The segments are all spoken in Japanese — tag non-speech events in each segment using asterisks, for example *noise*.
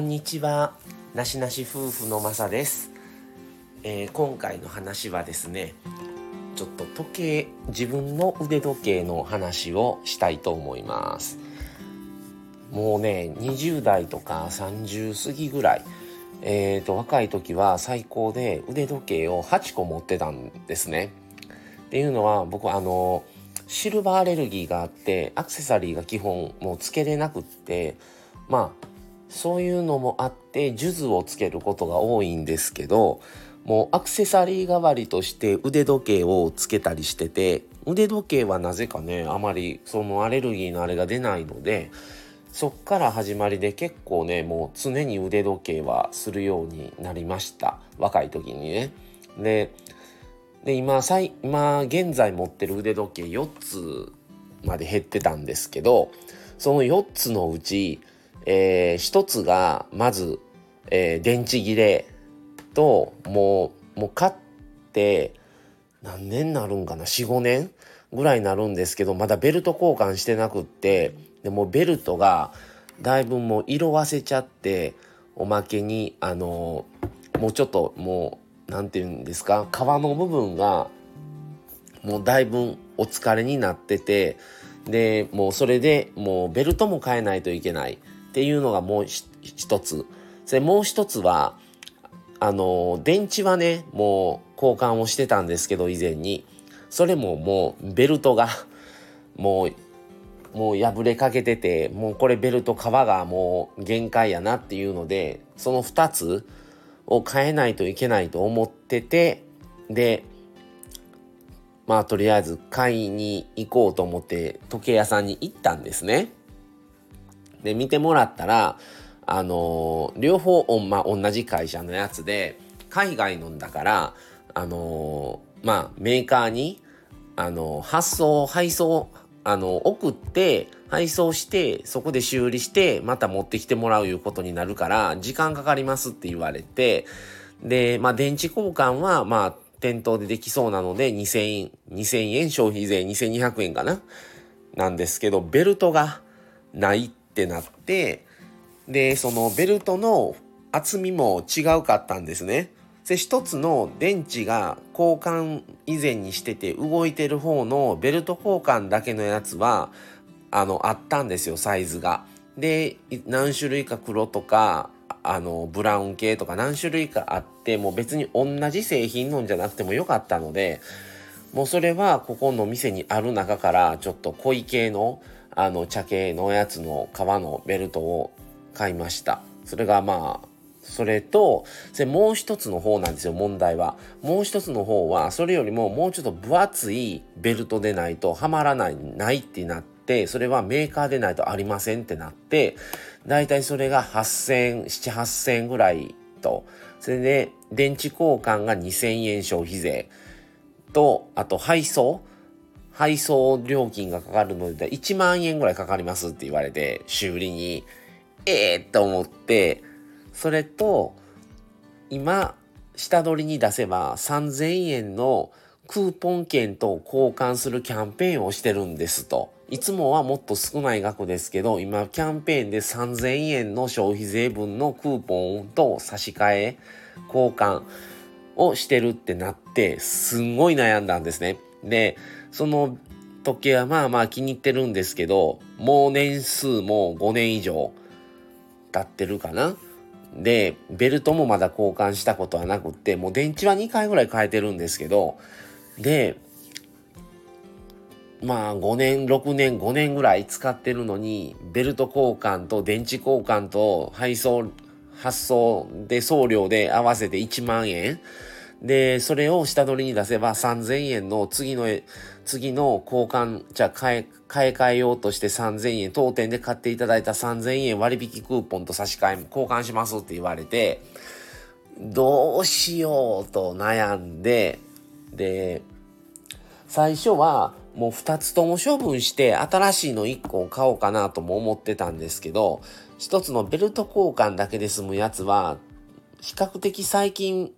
こんにちは。なしなし夫婦のまさです、えー、今回の話はですねちょっと時計自分の腕時計の話をしたいと思います。もうね20代とか30過ぎぐらい。えーと若い時は最高で腕時計を8個持ってたんですね。っていうのは僕あのシルバーアレルギーがあってアクセサリーが基本もうつけれなくってまあそういうのもあって数珠をつけることが多いんですけどもうアクセサリー代わりとして腕時計をつけたりしてて腕時計はなぜかねあまりそのアレルギーのあれが出ないのでそっから始まりで結構ねもう常に腕時計はするようになりました若い時にね。でで今今現在持ってる腕時計4つまで減ってたんですけどその4つのうちえー、一つがまず、えー、電池切れともうもう買って何年になるんかな45年ぐらいになるんですけどまだベルト交換してなくってでもベルトがだいぶもう色あせちゃっておまけにあのもうちょっともう何て言うんですか皮の部分がもうだいぶお疲れになっててでもうそれでもうベルトも変えないといけない。っていうのがもう一つ。それもう一つは、あの、電池はね、もう交換をしてたんですけど、以前に。それももうベルトが *laughs* もう、もう破れかけてて、もうこれベルト皮がもう限界やなっていうので、その2つを変えないといけないと思ってて、で、まあとりあえず買いに行こうと思って時計屋さんに行ったんですね。で、見てもらったら、あのー、両方、ま、同じ会社のやつで、海外のんだから、あのー、まあ、メーカーに、あのー、発送、配送、あの、送って、配送して、そこで修理して、また持ってきてもらういうことになるから、時間かかりますって言われて、で、まあ、電池交換は、まあ、店頭でできそうなので、2000円、2000円消費税2200円かな？なんですけど、ベルトがないってってなってでそのベルトの厚みも違うかったんですね。で一つの電池が交換以前にしてて動いてる方のベルト交換だけのやつはあのあったんですよサイズが。で何種類か黒とかあのブラウン系とか何種類かあってもう別に同じ製品のんじゃなくてもよかったのでもうそれはここの店にある中からちょっと濃い系のあの茶系のやつの革のベルトを買いました。それがまあそれとそれもう一つの方なんですよ問題は。もう一つの方はそれよりももうちょっと分厚いベルトでないとはまらないないってなってそれはメーカーでないとありませんってなってだいたいそれが8000 78000円ぐらいと。それで電池交換が2000円消費税とあと配送配送料金がかかるので1万円ぐらいかかりますって言われて修理にええー、と思ってそれと今下取りに出せば3000円のクーポン券と交換するキャンペーンをしてるんですと。いつもはもっと少ない額ですけど、今キャンペーンで3000円の消費税分のクーポンと差し替え、交換をしてるってなって、すんごい悩んだんですね。で、その時計はまあまあ気に入ってるんですけど、もう年数も5年以上経ってるかな。で、ベルトもまだ交換したことはなくって、もう電池は2回ぐらい変えてるんですけど、で、まあ5年、6年、5年ぐらい使ってるのに、ベルト交換と電池交換と配送、発送で送料で合わせて1万円で、それを下取りに出せば3000円の次の、次の交換、じゃあ買え、買い替えようとして3000円、当店で買っていただいた3000円割引クーポンと差し替え、交換しますって言われて、どうしようと悩んで、で、最初はもう2つとも処分して新しいの1個を買おうかなとも思ってたんですけど、1つのベルト交換だけで済むやつは、比較的最近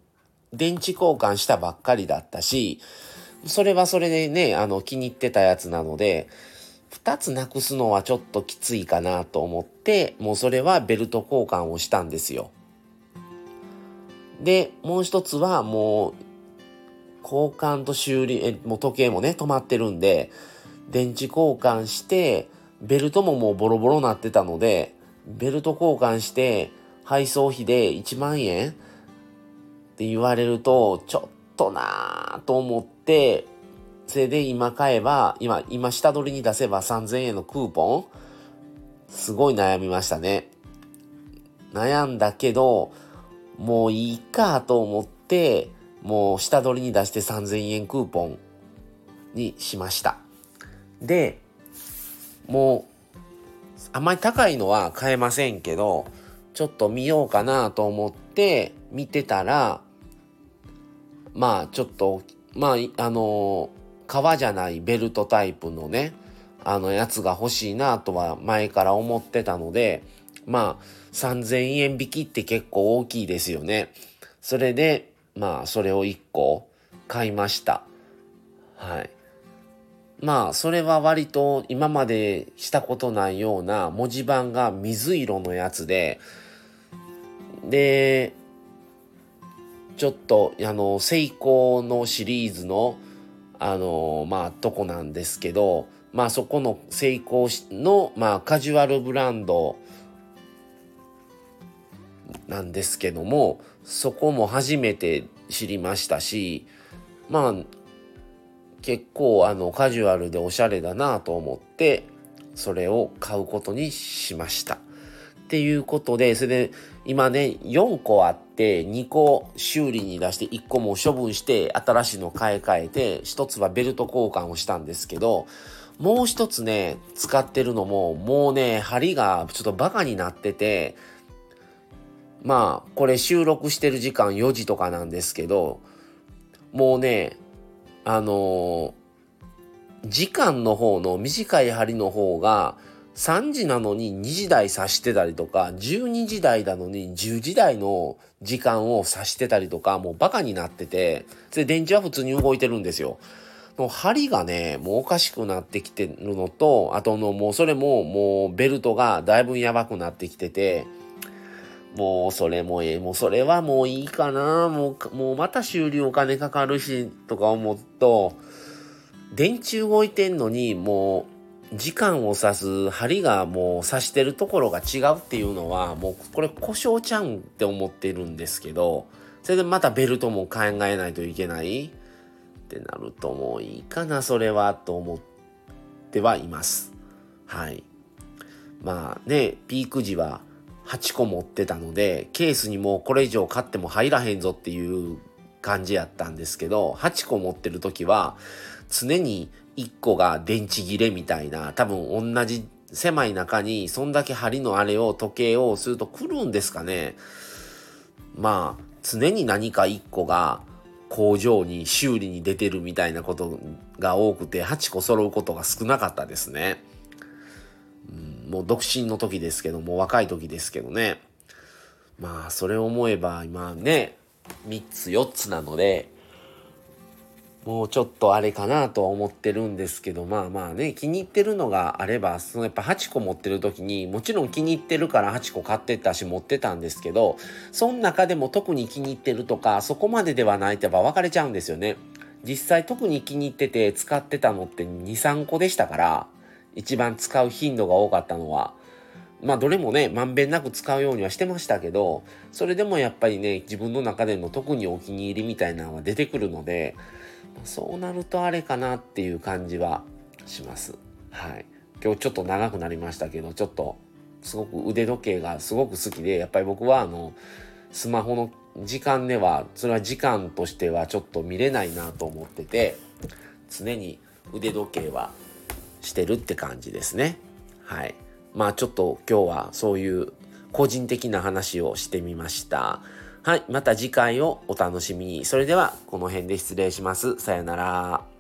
電池交換したばっかりだったし、それはそれでね、あの、気に入ってたやつなので、2つなくすのはちょっときついかなと思って、もうそれはベルト交換をしたんですよ。で、もう一つはもう、交換と修理、え、もう時計もね、止まってるんで、電池交換して、ベルトももうボロボロなってたので、ベルト交換して、配送費で1万円って言われると、ちょっとなぁと思って、それで今買えば、今、今下取りに出せば3000円のクーポンすごい悩みましたね。悩んだけど、もういいかと思って、もう下取りに出して3000円クーポンにしました。で、もう、あんまり高いのは買えませんけど、ちょっと見ようかなと思って見てたら、まあちょっと、まあ、あの、革じゃないベルトタイプのね、あのやつが欲しいなとは前から思ってたので、まあ3000円引きって結構大きいですよね。それで、まあそれを1個買いました。はい。まあそれは割と今までしたことないような文字盤が水色のやつで、で、ちょっと、あの、セイコーのシリーズの、あの、まあ、とこなんですけど、まあ、そこのセイコーの、まあ、カジュアルブランドなんですけども、そこも初めて知りましたし、まあ、結構、あの、カジュアルでおしゃれだなと思って、それを買うことにしました。っていうことで、それで今ね、4個あって2個修理に出して1個も処分して新しいの買い替えて1つはベルト交換をしたんですけど、もう1つね、使ってるのももうね、針がちょっとバカになってて、まあ、これ収録してる時間4時とかなんですけど、もうね、あのー、時間の方の短い針の方が、3時なのに2時台指してたりとか、12時台なのに10時台の時間を指してたりとか、もうバカになってて、で、電池は普通に動いてるんですよ。の針がね、もうおかしくなってきてるのと、あとのもうそれももうベルトがだいぶやばくなってきてて、もうそれもええ、もうそれはもういいかな、もう、もうまた修理お金かかるし、とか思うと、電池動いてんのにもう時間を指す針がもう指してるところが違うっていうのはもうこれ故障ちゃうって思ってるんですけどそれでまたベルトも考えないといけないってなるともういいかなそれはと思ってはいます。はい。まあねピーク時は8個持ってたのでケースにもうこれ以上買っても入らへんぞっていう感じやったんですけど8個持ってる時は常に1個が電池切れみたいな、多分同じ狭い中にそんだけ針のあれを時計をすると来るんですかね。まあ、常に何か1個が工場に修理に出てるみたいなことが多くて8個揃うことが少なかったですね。うん、もう独身の時ですけども若い時ですけどね。まあそれを思えば今ね3つ4つなのでもうちょっとあれかなとは思ってるんですけど、まあまあね、気に入ってるのがあれば、そのやっぱ8個持ってる時に、もちろん気に入ってるから8個買ってたし持ってたんですけど、その中でも特に気に入ってるとか、そこまでではないってやっぱ分かれちゃうんですよね。実際特に気に入ってて使ってたのって2、3個でしたから、一番使う頻度が多かったのは。まあどれもね、まんべんなく使うようにはしてましたけど、それでもやっぱりね、自分の中での特にお気に入りみたいなのは出てくるので、そうなるとあれかなっていう感じはします。はい。今日ちょっと長くなりましたけど、ちょっとすごく腕時計がすごく好きで、やっぱり僕はあの、スマホの時間では、それは時間としてはちょっと見れないなと思ってて、常に腕時計はしてるって感じですね。はい。まあちょっと今日はそういう個人的な話をしてみました。はい。また次回をお楽しみに。それでは、この辺で失礼します。さよなら。